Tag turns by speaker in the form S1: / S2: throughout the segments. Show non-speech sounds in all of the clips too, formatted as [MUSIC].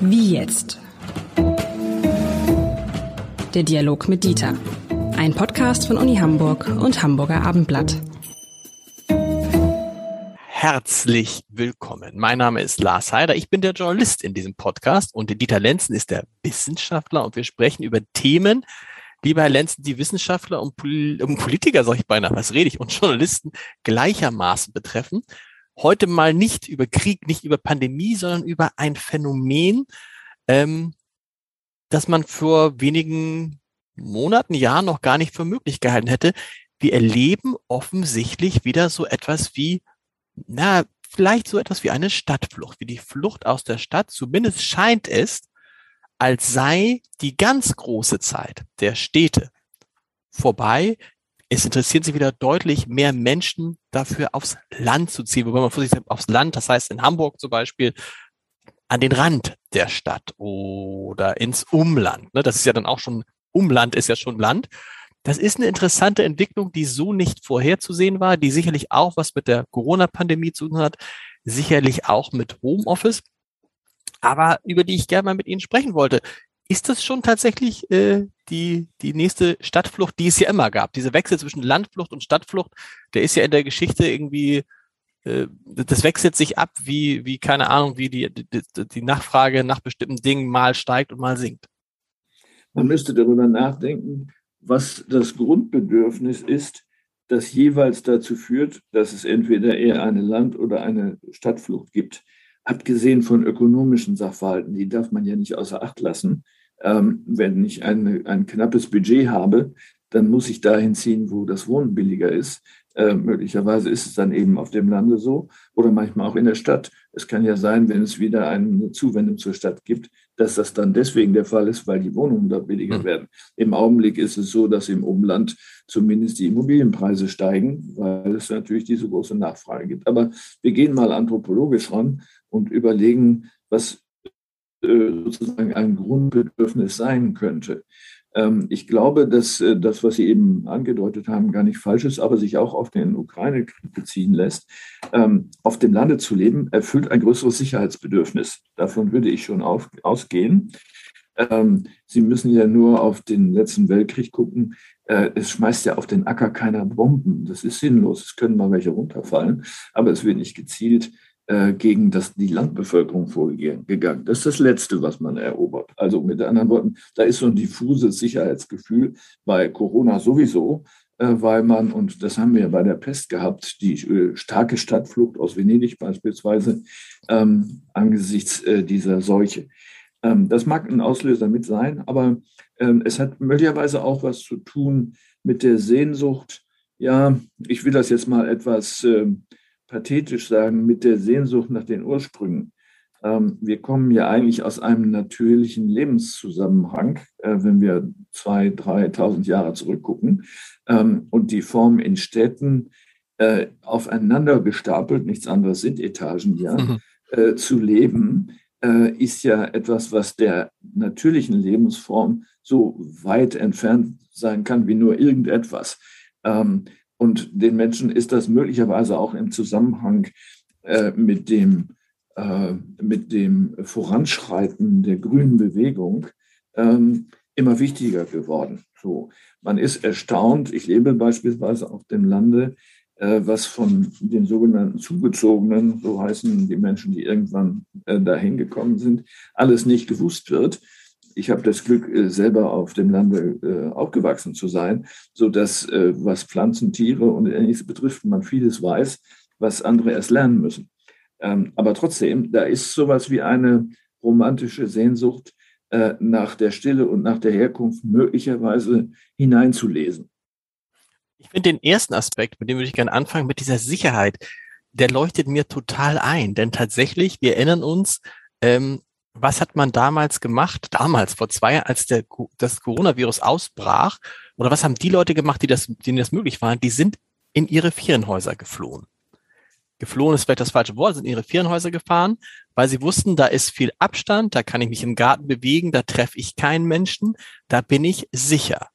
S1: Wie jetzt? Der Dialog mit Dieter. Ein Podcast von Uni Hamburg und Hamburger Abendblatt.
S2: Herzlich willkommen. Mein Name ist Lars Heider. Ich bin der Journalist in diesem Podcast und Dieter Lenzen ist der Wissenschaftler und wir sprechen über Themen, lieber Herr Lenzen, die Wissenschaftler und, Pol und Politiker, sag ich beinahe, was rede ich, und Journalisten gleichermaßen betreffen. Heute mal nicht über Krieg, nicht über Pandemie, sondern über ein Phänomen, ähm, das man vor wenigen Monaten, Jahren noch gar nicht für möglich gehalten hätte. Wir erleben offensichtlich wieder so etwas wie, na, vielleicht so etwas wie eine Stadtflucht, wie die Flucht aus der Stadt. Zumindest scheint es, als sei die ganz große Zeit der Städte vorbei. Es interessieren sich wieder deutlich mehr Menschen dafür, aufs Land zu ziehen. Wobei man vor sich sagt, aufs Land, das heißt in Hamburg zum Beispiel, an den Rand der Stadt oder ins Umland. Ne? Das ist ja dann auch schon, Umland ist ja schon Land. Das ist eine interessante Entwicklung, die so nicht vorherzusehen war, die sicherlich auch was mit der Corona-Pandemie zu tun hat, sicherlich auch mit Homeoffice, aber über die ich gerne mal mit Ihnen sprechen wollte. Ist das schon tatsächlich äh, die, die nächste Stadtflucht, die es ja immer gab? Dieser Wechsel zwischen Landflucht und Stadtflucht, der ist ja in der Geschichte irgendwie äh, das wechselt sich ab, wie, wie keine Ahnung, wie die, die, die Nachfrage nach bestimmten Dingen mal steigt und mal sinkt.
S3: Man müsste darüber nachdenken, was das Grundbedürfnis ist, das jeweils dazu führt, dass es entweder eher eine Land- oder eine Stadtflucht gibt. Abgesehen von ökonomischen Sachverhalten, die darf man ja nicht außer Acht lassen. Ähm, wenn ich eine, ein knappes Budget habe, dann muss ich dahin ziehen, wo das Wohnen billiger ist. Äh, möglicherweise ist es dann eben auf dem Lande so oder manchmal auch in der Stadt. Es kann ja sein, wenn es wieder eine Zuwendung zur Stadt gibt, dass das dann deswegen der Fall ist, weil die Wohnungen da billiger mhm. werden. Im Augenblick ist es so, dass im Umland zumindest die Immobilienpreise steigen, weil es natürlich diese große Nachfrage gibt. Aber wir gehen mal anthropologisch ran und überlegen, was äh, sozusagen ein Grundbedürfnis sein könnte. Ähm, ich glaube, dass äh, das, was Sie eben angedeutet haben, gar nicht falsch ist, aber sich auch auf den Ukraine-Krieg beziehen lässt. Ähm, auf dem Lande zu leben erfüllt ein größeres Sicherheitsbedürfnis. Davon würde ich schon auf, ausgehen. Ähm, Sie müssen ja nur auf den letzten Weltkrieg gucken. Äh, es schmeißt ja auf den Acker keiner Bomben. Das ist sinnlos. Es können mal welche runterfallen, aber es wird nicht gezielt gegen das, die Landbevölkerung vorgegangen. Das ist das Letzte, was man erobert. Also mit anderen Worten, da ist so ein diffuses Sicherheitsgefühl bei Corona sowieso, äh, weil man, und das haben wir bei der Pest gehabt, die äh, starke Stadtflucht aus Venedig beispielsweise, ähm, angesichts äh, dieser Seuche. Ähm, das mag ein Auslöser mit sein, aber ähm, es hat möglicherweise auch was zu tun mit der Sehnsucht, ja, ich will das jetzt mal etwas ähm, pathetisch sagen, mit der Sehnsucht nach den Ursprüngen. Ähm, wir kommen ja eigentlich aus einem natürlichen Lebenszusammenhang, äh, wenn wir zwei, 3.000 Jahre zurückgucken. Ähm, und die Form in Städten äh, aufeinander gestapelt, nichts anderes sind Etagen ja, mhm. Äh, zu leben, ist ja etwas, was der natürlichen Lebensform so weit entfernt sein kann wie nur irgendetwas. Und den Menschen ist das möglicherweise auch im Zusammenhang äh, mit, dem, äh, mit dem Voranschreiten der grünen Bewegung ähm, immer wichtiger geworden. So, man ist erstaunt, ich lebe beispielsweise auf dem Lande, äh, was von den sogenannten Zugezogenen, so heißen die Menschen, die irgendwann äh, dahin gekommen sind, alles nicht gewusst wird ich habe das Glück, äh, selber auf dem Lande äh, aufgewachsen zu sein, so dass äh, was Pflanzen, Tiere und ähnliches betrifft, man vieles weiß, was andere erst lernen müssen. Ähm, aber trotzdem, da ist sowas wie eine romantische Sehnsucht nach der Stille und nach der Herkunft möglicherweise hineinzulesen.
S2: Ich finde den ersten Aspekt, mit dem würde ich gerne anfangen, mit dieser Sicherheit, der leuchtet mir total ein. Denn tatsächlich, wir erinnern uns, ähm, was hat man damals gemacht, damals vor zwei Jahren, als der, das Coronavirus ausbrach? Oder was haben die Leute gemacht, die das, denen das möglich waren? Die sind in ihre Ferienhäuser geflohen. Geflohen ist vielleicht das falsche Wort, sind in ihre Ferienhäuser gefahren, weil sie wussten, da ist viel Abstand, da kann ich mich im Garten bewegen, da treffe ich keinen Menschen, da bin ich sicher.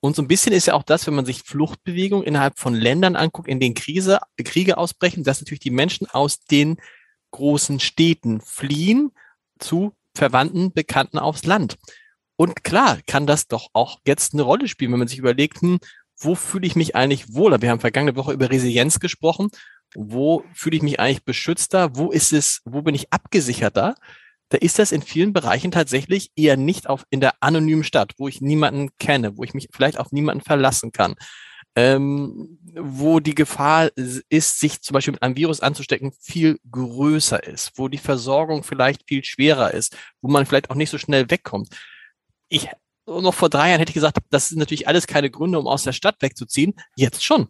S2: Und so ein bisschen ist ja auch das, wenn man sich Fluchtbewegungen innerhalb von Ländern anguckt, in denen Krise, Kriege ausbrechen, dass natürlich die Menschen aus den großen Städten fliehen zu Verwandten, Bekannten aufs Land. Und klar kann das doch auch jetzt eine Rolle spielen, wenn man sich überlegt, hm, wo fühle ich mich eigentlich wohler? Wir haben vergangene Woche über Resilienz gesprochen. Wo fühle ich mich eigentlich beschützter? Wo ist es, wo bin ich abgesicherter? Da ist das in vielen Bereichen tatsächlich eher nicht auf, in der anonymen Stadt, wo ich niemanden kenne, wo ich mich vielleicht auf niemanden verlassen kann, ähm, wo die Gefahr ist, sich zum Beispiel mit einem Virus anzustecken, viel größer ist, wo die Versorgung vielleicht viel schwerer ist, wo man vielleicht auch nicht so schnell wegkommt. Ich, noch vor drei Jahren hätte ich gesagt, das sind natürlich alles keine Gründe, um aus der Stadt wegzuziehen. Jetzt schon.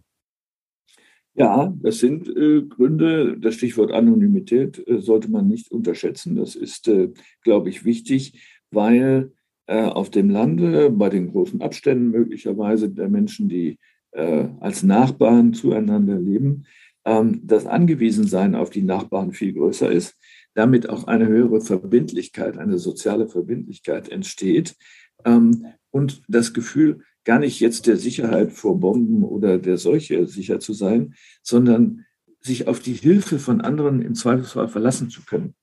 S3: Ja, das sind äh, Gründe. Das Stichwort Anonymität äh, sollte man nicht unterschätzen. Das ist, äh, glaube ich, wichtig, weil äh, auf dem Lande bei den großen Abständen möglicherweise der Menschen, die äh, als Nachbarn zueinander leben, ähm, das Angewiesensein auf die Nachbarn viel größer ist, damit auch eine höhere Verbindlichkeit, eine soziale Verbindlichkeit entsteht ähm, und das Gefühl, gar nicht jetzt der Sicherheit vor Bomben oder der Seuche sicher zu sein, sondern sich auf die Hilfe von anderen im Zweifelsfall verlassen zu können.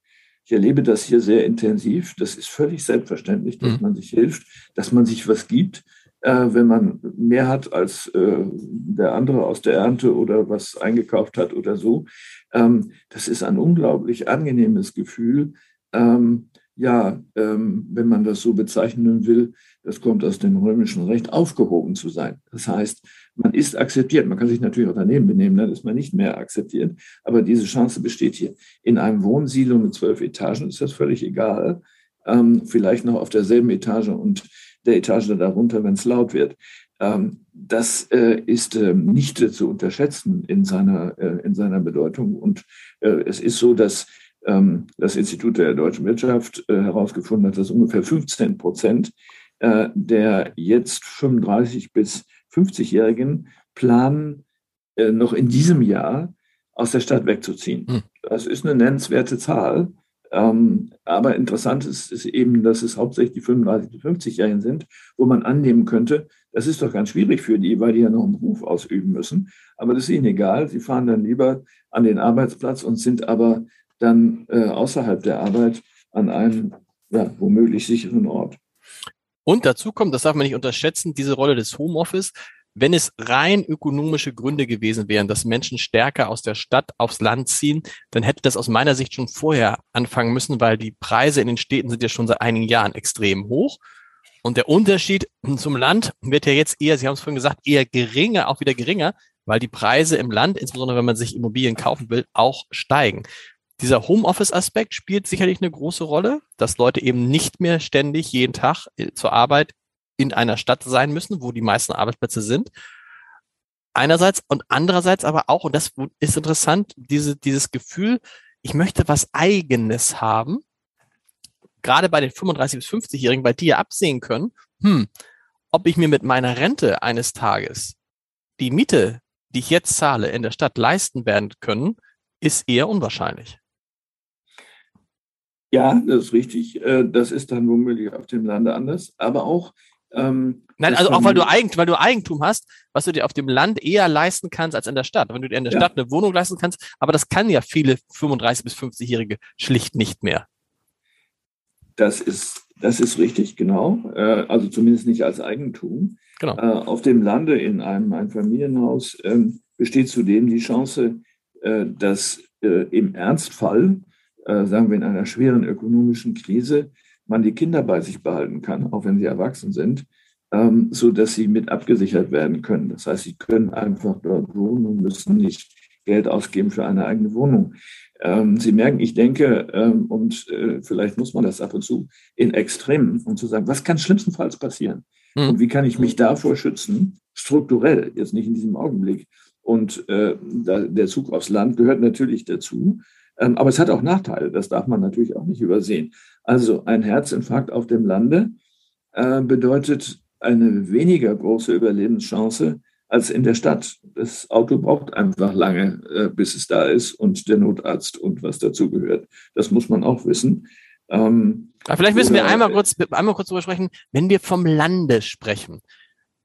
S3: Ich erlebe das hier sehr intensiv. Das ist völlig selbstverständlich, dass mhm. man sich hilft, dass man sich was gibt wenn man mehr hat als äh, der andere aus der Ernte oder was eingekauft hat oder so. Ähm, das ist ein unglaublich angenehmes Gefühl. Ähm, ja, ähm, wenn man das so bezeichnen will, das kommt aus dem römischen Recht, aufgehoben zu sein. Das heißt, man ist akzeptiert. Man kann sich natürlich auch daneben benehmen, dann ist man nicht mehr akzeptiert. Aber diese Chance besteht hier. In einem Wohnsilo mit zwölf Etagen ist das völlig egal. Vielleicht noch auf derselben Etage und der Etage darunter, wenn es laut wird. Ähm, das äh, ist äh, nicht zu unterschätzen in seiner, äh, in seiner Bedeutung. Und äh, es ist so, dass ähm, das Institut der deutschen Wirtschaft äh, herausgefunden hat, dass ungefähr 15 Prozent äh, der jetzt 35 bis 50-Jährigen planen, noch in diesem Jahr aus der Stadt wegzuziehen. Hm. Das ist eine nennenswerte Zahl. Ähm, aber interessant ist, ist, eben, dass es hauptsächlich die 35- bis 50-Jährigen sind, wo man annehmen könnte, das ist doch ganz schwierig für die, weil die ja noch einen Beruf ausüben müssen. Aber das ist ihnen egal. Sie fahren dann lieber an den Arbeitsplatz und sind aber dann äh, außerhalb der Arbeit an einem ja, womöglich sicheren Ort.
S2: Und dazu kommt, das darf man nicht unterschätzen, diese Rolle des Homeoffice. Wenn es rein ökonomische Gründe gewesen wären, dass Menschen stärker aus der Stadt aufs Land ziehen, dann hätte das aus meiner Sicht schon vorher anfangen müssen, weil die Preise in den Städten sind ja schon seit einigen Jahren extrem hoch. Und der Unterschied zum Land wird ja jetzt eher, Sie haben es vorhin gesagt, eher geringer, auch wieder geringer, weil die Preise im Land, insbesondere wenn man sich Immobilien kaufen will, auch steigen. Dieser Homeoffice-Aspekt spielt sicherlich eine große Rolle, dass Leute eben nicht mehr ständig jeden Tag äh, zur Arbeit in einer Stadt sein müssen, wo die meisten Arbeitsplätze sind. Einerseits und andererseits aber auch, und das ist interessant, diese, dieses Gefühl, ich möchte was Eigenes haben, gerade bei den 35- bis 50-Jährigen, weil die ja absehen können, hm, ob ich mir mit meiner Rente eines Tages die Miete, die ich jetzt zahle, in der Stadt leisten werden können, ist eher unwahrscheinlich.
S3: Ja, das ist richtig. Äh, das ist dann womöglich auf dem Lande anders. Aber auch
S2: ähm, Nein, also auch weil du, Eigentum, weil du Eigentum hast, was du dir auf dem Land eher leisten kannst als in der Stadt. Wenn du dir in der ja. Stadt eine Wohnung leisten kannst, aber das kann ja viele 35- bis 50-Jährige schlicht nicht mehr.
S3: Das ist, das ist richtig, genau. Äh, also zumindest nicht als Eigentum. Genau. Äh, auf dem Lande in einem Einfamilienhaus ähm, besteht zudem die Chance, äh, dass im Ernstfall, sagen wir in einer schweren ökonomischen Krise, man die Kinder bei sich behalten kann, auch wenn sie erwachsen sind, ähm, so dass sie mit abgesichert werden können. Das heißt, sie können einfach dort wohnen und müssen nicht Geld ausgeben für eine eigene Wohnung. Ähm, sie merken, ich denke, ähm, und äh, vielleicht muss man das ab und zu in Extremen, um zu sagen, was kann schlimmstenfalls passieren? Mhm. Und wie kann ich mich davor schützen? Strukturell, jetzt nicht in diesem Augenblick. Und äh, der Zug aufs Land gehört natürlich dazu. Ähm, aber es hat auch Nachteile, das darf man natürlich auch nicht übersehen. Also ein Herzinfarkt auf dem Lande äh, bedeutet eine weniger große Überlebenschance als in der Stadt. Das Auto braucht einfach lange, äh, bis es da ist und der Notarzt und was dazu gehört. Das muss man auch wissen.
S2: Ähm, vielleicht müssen wir einmal kurz, einmal kurz drüber sprechen, wenn wir vom Lande sprechen.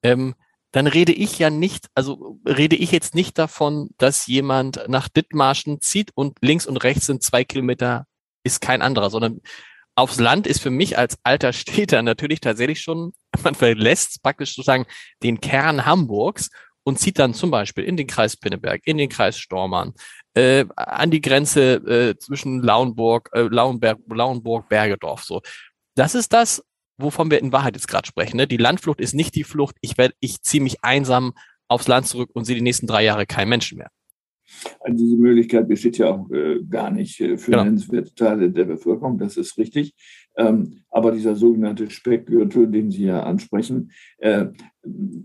S2: Ähm, dann rede ich ja nicht, also rede ich jetzt nicht davon, dass jemand nach Dithmarschen zieht und links und rechts sind zwei Kilometer ist kein anderer, sondern aufs Land ist für mich als alter Städter natürlich tatsächlich schon, man verlässt praktisch sozusagen den Kern Hamburgs und zieht dann zum Beispiel in den Kreis Pinneberg, in den Kreis Stormann, äh, an die Grenze äh, zwischen Lauenburg, äh, Lauenberg, Lauenburg, Bergedorf. So, das ist das, wovon wir in Wahrheit jetzt gerade sprechen. Ne? Die Landflucht ist nicht die Flucht. Ich werde, ich ziehe mich einsam aufs Land zurück und sehe die nächsten drei Jahre keinen Menschen mehr.
S3: Also diese Möglichkeit besteht ja auch äh, gar nicht äh, für genau. nennenswerte Teile der Bevölkerung, das ist richtig. Ähm, aber dieser sogenannte Speckgürtel, den Sie ja ansprechen, äh,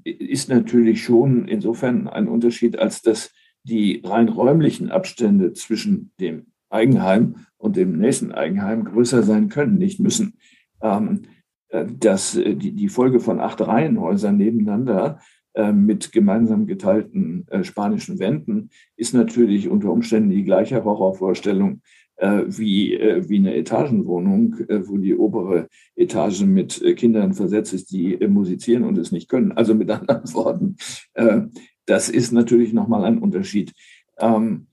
S3: ist natürlich schon insofern ein Unterschied, als dass die rein räumlichen Abstände zwischen dem Eigenheim und dem nächsten Eigenheim größer sein können, nicht müssen. Ähm, äh, dass äh, die, die Folge von acht Reihenhäusern nebeneinander äh, mit gemeinsam geteilten spanischen Wänden ist natürlich unter Umständen die gleiche Horrorvorstellung wie, wie eine Etagenwohnung, wo die obere Etage mit Kindern versetzt ist, die musizieren und es nicht können. Also mit [LAUGHS] anderen Worten, das ist natürlich nochmal ein Unterschied. Ähm,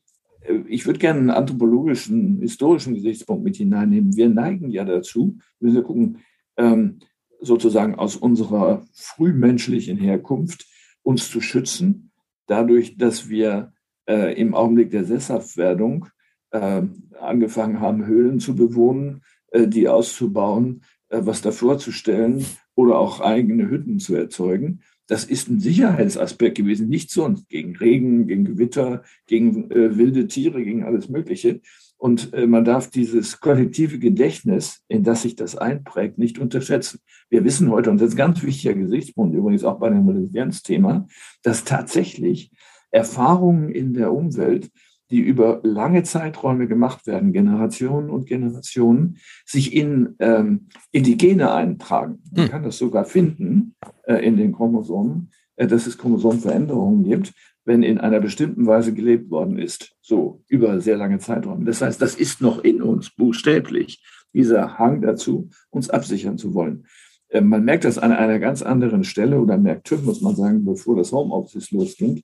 S3: ich würde gerne einen anthropologischen, historischen Gesichtspunkt mit hineinnehmen. Wir neigen ja dazu, müssen wir gucken, ähm, sozusagen aus unserer frühmenschlichen Herkunft uns zu schützen, dadurch, dass wir äh, im Augenblick der Sesshaftwerdung äh, angefangen haben, Höhlen zu bewohnen, äh, die auszubauen, äh, was davor zu stellen oder auch eigene Hütten zu erzeugen. Das ist ein Sicherheitsaspekt gewesen, nicht sonst gegen Regen, gegen Gewitter, gegen äh, wilde Tiere, gegen alles Mögliche. Und äh, man darf dieses kollektive Gedächtnis, in das sich das einprägt, nicht unterschätzen. Wir wissen heute, und das ist ein ganz wichtiger Gesichtspunkt, übrigens auch bei dem Resilienzthema, dass tatsächlich Erfahrungen in der Umwelt, die über lange Zeiträume gemacht werden, Generationen und Generationen, sich in, ähm, in die Gene eintragen. Man hm. kann das sogar finden äh, in den Chromosomen, äh, dass es Chromosomveränderungen gibt wenn in einer bestimmten Weise gelebt worden ist, so über sehr lange Zeiträume. Das heißt, das ist noch in uns buchstäblich, dieser Hang dazu, uns absichern zu wollen. Äh, man merkt das an einer ganz anderen Stelle oder merkte, muss man sagen, bevor das Homeoffice losging,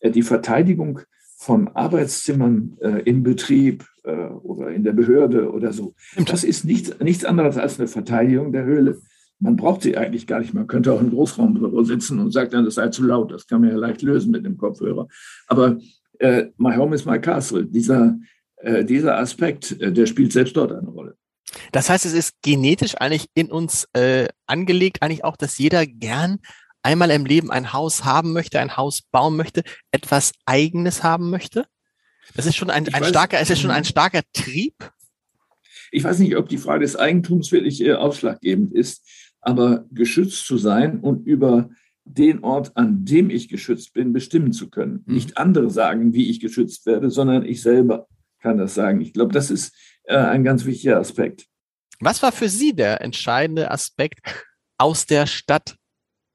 S3: äh, die Verteidigung von Arbeitszimmern äh, im Betrieb oder in der Behörde oder so. Das ist nichts, nichts anderes als eine Verteidigung der Höhle man braucht sie eigentlich gar nicht. Man könnte auch im Großraumbüro sitzen und sagt dann, das sei zu laut. Das kann man ja leicht lösen mit dem Kopfhörer. Aber äh, My Home is My Castle, dieser, äh, dieser Aspekt, äh, der spielt selbst dort eine Rolle.
S2: Das heißt, es ist genetisch eigentlich in uns äh, angelegt, eigentlich auch, dass jeder gern einmal im Leben ein Haus haben möchte, ein Haus bauen möchte, etwas Eigenes haben möchte? Das ist schon ein, ein weiß, starker, es ist schon ein starker Trieb.
S3: Ich weiß nicht, ob die Frage des Eigentums wirklich äh, ausschlaggebend ist aber geschützt zu sein und über den Ort, an dem ich geschützt bin, bestimmen zu können. Mhm. Nicht andere sagen, wie ich geschützt werde, sondern ich selber kann das sagen. Ich glaube, das ist äh, ein ganz wichtiger Aspekt.
S2: Was war für Sie der entscheidende Aspekt, aus der Stadt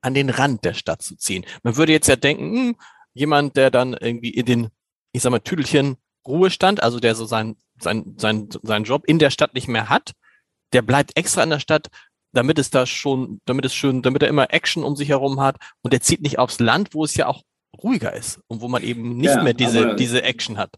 S2: an den Rand der Stadt zu ziehen? Man würde jetzt ja denken, hm, jemand, der dann irgendwie in den, ich sag mal, Tüdelchen Ruhestand, also der so sein, sein, sein, seinen Job in der Stadt nicht mehr hat, der bleibt extra in der Stadt, damit es da schon, damit es schön, damit er immer Action um sich herum hat und er zieht nicht aufs Land, wo es ja auch ruhiger ist und wo man eben nicht ja, mehr diese, aber, diese Action hat.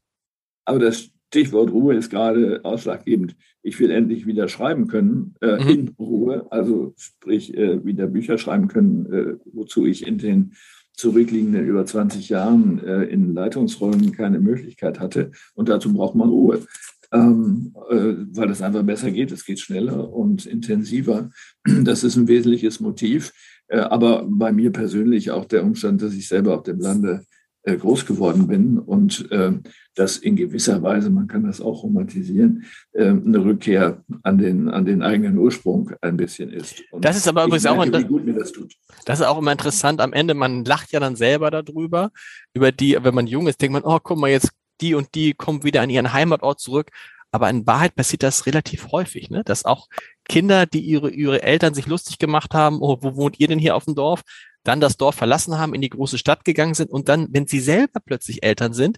S3: Aber das Stichwort Ruhe ist gerade ausschlaggebend. Ich will endlich wieder schreiben können, äh, mhm. in Ruhe, also sprich äh, wieder Bücher schreiben können, äh, wozu ich in den zurückliegenden über 20 Jahren äh, in Leitungsrollen keine Möglichkeit hatte. Und dazu braucht man Ruhe ähm, äh, weil es einfach besser geht. Es geht schneller und intensiver. Das ist ein wesentliches Motiv. Äh, aber bei mir persönlich auch der Umstand, dass ich selber auf dem Lande äh, groß geworden bin und äh, das in gewisser Weise, man kann das auch romantisieren, äh, eine Rückkehr an den, an den eigenen Ursprung ein bisschen ist.
S2: Und das ist aber übrigens merke, auch, wie gut mir das tut. Das ist auch immer interessant. Am Ende, man lacht ja dann selber darüber, über die, wenn man jung ist, denkt man, oh, guck mal, jetzt die und die kommen wieder an ihren Heimatort zurück. Aber in Wahrheit passiert das relativ häufig, ne? dass auch Kinder, die ihre, ihre Eltern sich lustig gemacht haben, oh, wo wohnt ihr denn hier auf dem Dorf, dann das Dorf verlassen haben, in die große Stadt gegangen sind und dann, wenn sie selber plötzlich Eltern sind,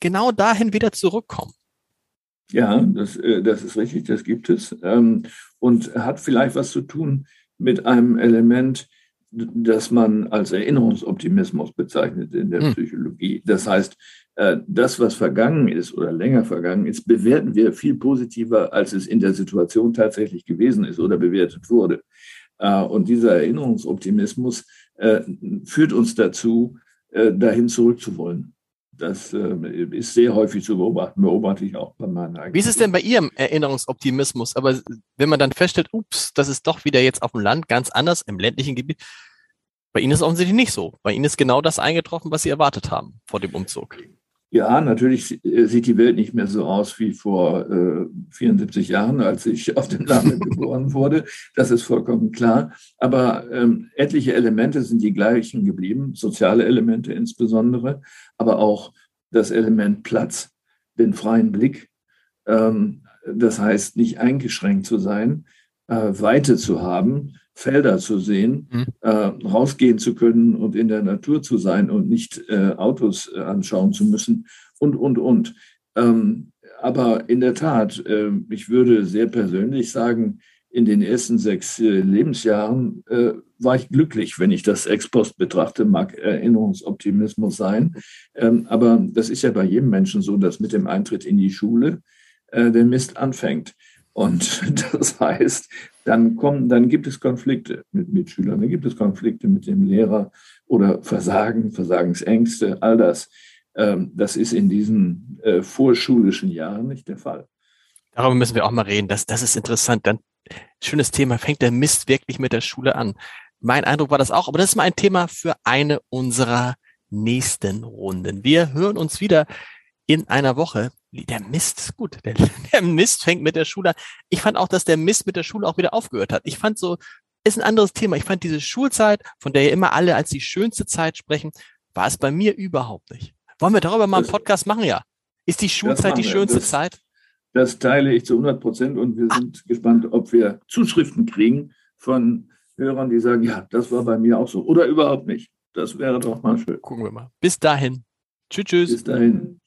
S2: genau dahin wieder zurückkommen.
S3: Ja, das, äh, das ist richtig, das gibt es. Ähm, und hat vielleicht was zu tun mit einem Element, das man als Erinnerungsoptimismus bezeichnet in der hm. Psychologie. Das heißt, äh, das, was vergangen ist oder länger vergangen ist, bewerten wir viel positiver, als es in der Situation tatsächlich gewesen ist oder bewertet wurde. Äh, und dieser Erinnerungsoptimismus äh, führt uns dazu, dahin zurückzuwollen. Das ist sehr häufig zu beobachten, beobachte ich auch bei meinen
S2: eigenen. Wie ist es denn bei Ihrem Erinnerungsoptimismus? Aber wenn man dann feststellt, ups, das ist doch wieder jetzt auf dem Land ganz anders, im ländlichen Gebiet, bei Ihnen ist es offensichtlich nicht so. Bei Ihnen ist genau das eingetroffen, was Sie erwartet haben vor dem Umzug.
S3: Ja, natürlich sieht die Welt nicht mehr so aus wie vor äh, 74 Jahren, als ich auf dem Lande [LAUGHS] geboren wurde. Das ist vollkommen klar. Aber ähm, etliche Elemente sind die gleichen geblieben, soziale Elemente insbesondere, aber auch das Element Platz, den freien Blick. Ähm, das heißt, nicht eingeschränkt zu sein, äh, Weite zu haben Felder zu sehen, mhm. äh, rausgehen zu können und in der Natur zu sein und nicht äh, Autos äh, anschauen zu müssen und, und, und. Ähm, aber in der Tat, äh, ich würde sehr persönlich sagen, in den ersten sechs äh, Lebensjahren äh, war ich glücklich, wenn ich das ex post betrachte, mag Erinnerungsoptimismus sein. Ähm, aber das ist ja bei jedem Menschen so, dass mit dem Eintritt in die Schule der Mist anfängt. Und [LAUGHS] das heißt, dann kommen, dann gibt es Konflikte mit Mitschülern, dann gibt es Konflikte mit dem Lehrer oder Versagen, Versagensängste, all das. Ähm, das ist in diesen äh, vorschulischen Jahren nicht der Fall.
S2: Darüber müssen wir auch mal reden. Das, das ist interessant. Dann schönes Thema. Fängt der Mist wirklich mit der Schule an? Mein Eindruck war das auch, aber das ist mal ein Thema für eine unserer nächsten Runden. Wir hören uns wieder in einer Woche der Mist ist gut. Der, [LAUGHS] der, Mist fängt mit der Schule an. Ich fand auch, dass der Mist mit der Schule auch wieder aufgehört hat. Ich fand so, ist ein anderes Thema. Ich fand diese Schulzeit, von der ja immer alle als die schönste Zeit sprechen, war es bei mir überhaupt nicht. Wollen wir darüber mal einen Podcast machen? Ja. Ist die Schulzeit die schönste
S3: das,
S2: Zeit?
S3: Das teile ich zu 100 Prozent und wir ah. sind ah. gespannt, ob wir Zuschriften kriegen von Hörern, die sagen, ja, das war bei mir auch so oder überhaupt nicht. Das wäre doch mal schön.
S2: Gucken wir mal. Bis dahin. Tschüss, tschüss.
S3: Bis dahin.